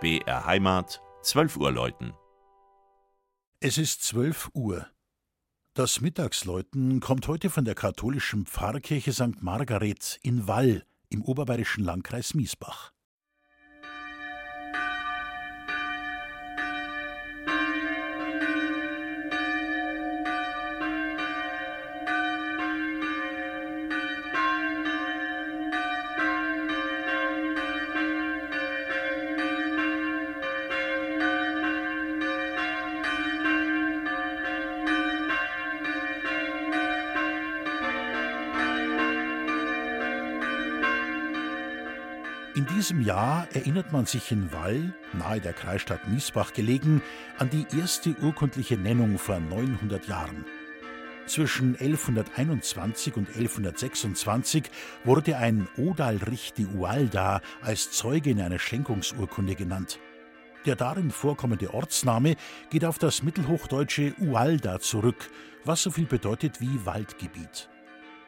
BR Heimat, 12 Uhr läuten. Es ist 12 Uhr. Das Mittagsläuten kommt heute von der katholischen Pfarrkirche St. Margaret in Wall im oberbayerischen Landkreis Miesbach. In diesem Jahr erinnert man sich in Wall, nahe der Kreisstadt Miesbach gelegen, an die erste urkundliche Nennung vor 900 Jahren. Zwischen 1121 und 1126 wurde ein Odalrich de Ualda als Zeuge in einer Schenkungsurkunde genannt. Der darin vorkommende Ortsname geht auf das mittelhochdeutsche Ualda zurück, was so viel bedeutet wie Waldgebiet.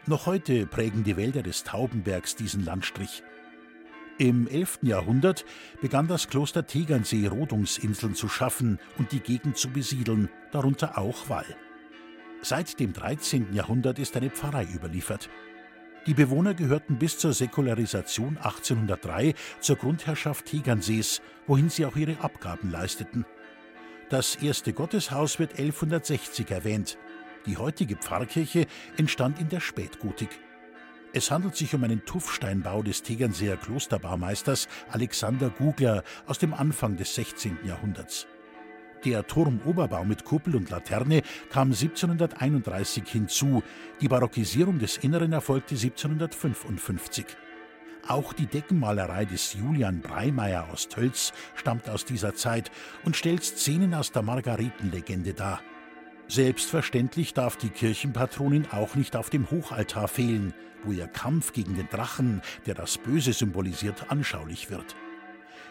Noch heute prägen die Wälder des Taubenbergs diesen Landstrich. Im 11. Jahrhundert begann das Kloster Tegernsee Rodungsinseln zu schaffen und die Gegend zu besiedeln, darunter auch Wall. Seit dem 13. Jahrhundert ist eine Pfarrei überliefert. Die Bewohner gehörten bis zur Säkularisation 1803 zur Grundherrschaft Tegernsees, wohin sie auch ihre Abgaben leisteten. Das erste Gotteshaus wird 1160 erwähnt. Die heutige Pfarrkirche entstand in der Spätgotik. Es handelt sich um einen Tuffsteinbau des Tegernseer Klosterbaumeisters Alexander Gugler aus dem Anfang des 16. Jahrhunderts. Der Turmoberbau mit Kuppel und Laterne kam 1731 hinzu, die Barockisierung des Inneren erfolgte 1755. Auch die Deckenmalerei des Julian Breimeyer aus Tölz stammt aus dieser Zeit und stellt Szenen aus der Margaretenlegende dar. Selbstverständlich darf die Kirchenpatronin auch nicht auf dem Hochaltar fehlen, wo ihr Kampf gegen den Drachen, der das Böse symbolisiert, anschaulich wird.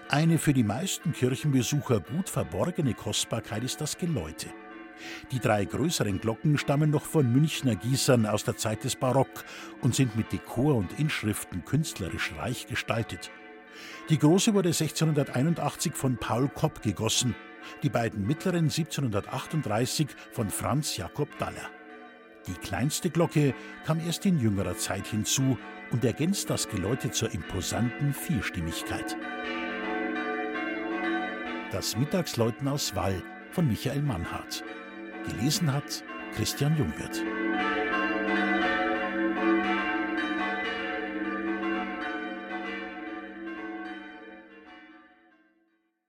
Eine für die meisten Kirchenbesucher gut verborgene Kostbarkeit ist das Geläute. Die drei größeren Glocken stammen noch von Münchner Gießern aus der Zeit des Barock und sind mit Dekor und Inschriften künstlerisch reich gestaltet. Die große wurde 1681 von Paul Kopp gegossen die beiden mittleren 1738 von Franz Jakob Daller. Die kleinste Glocke kam erst in jüngerer Zeit hinzu und ergänzt das Geläute zur imposanten Vierstimmigkeit. Das Mittagsläuten aus Wall von Michael Mannhardt. Gelesen hat Christian Jungwirth.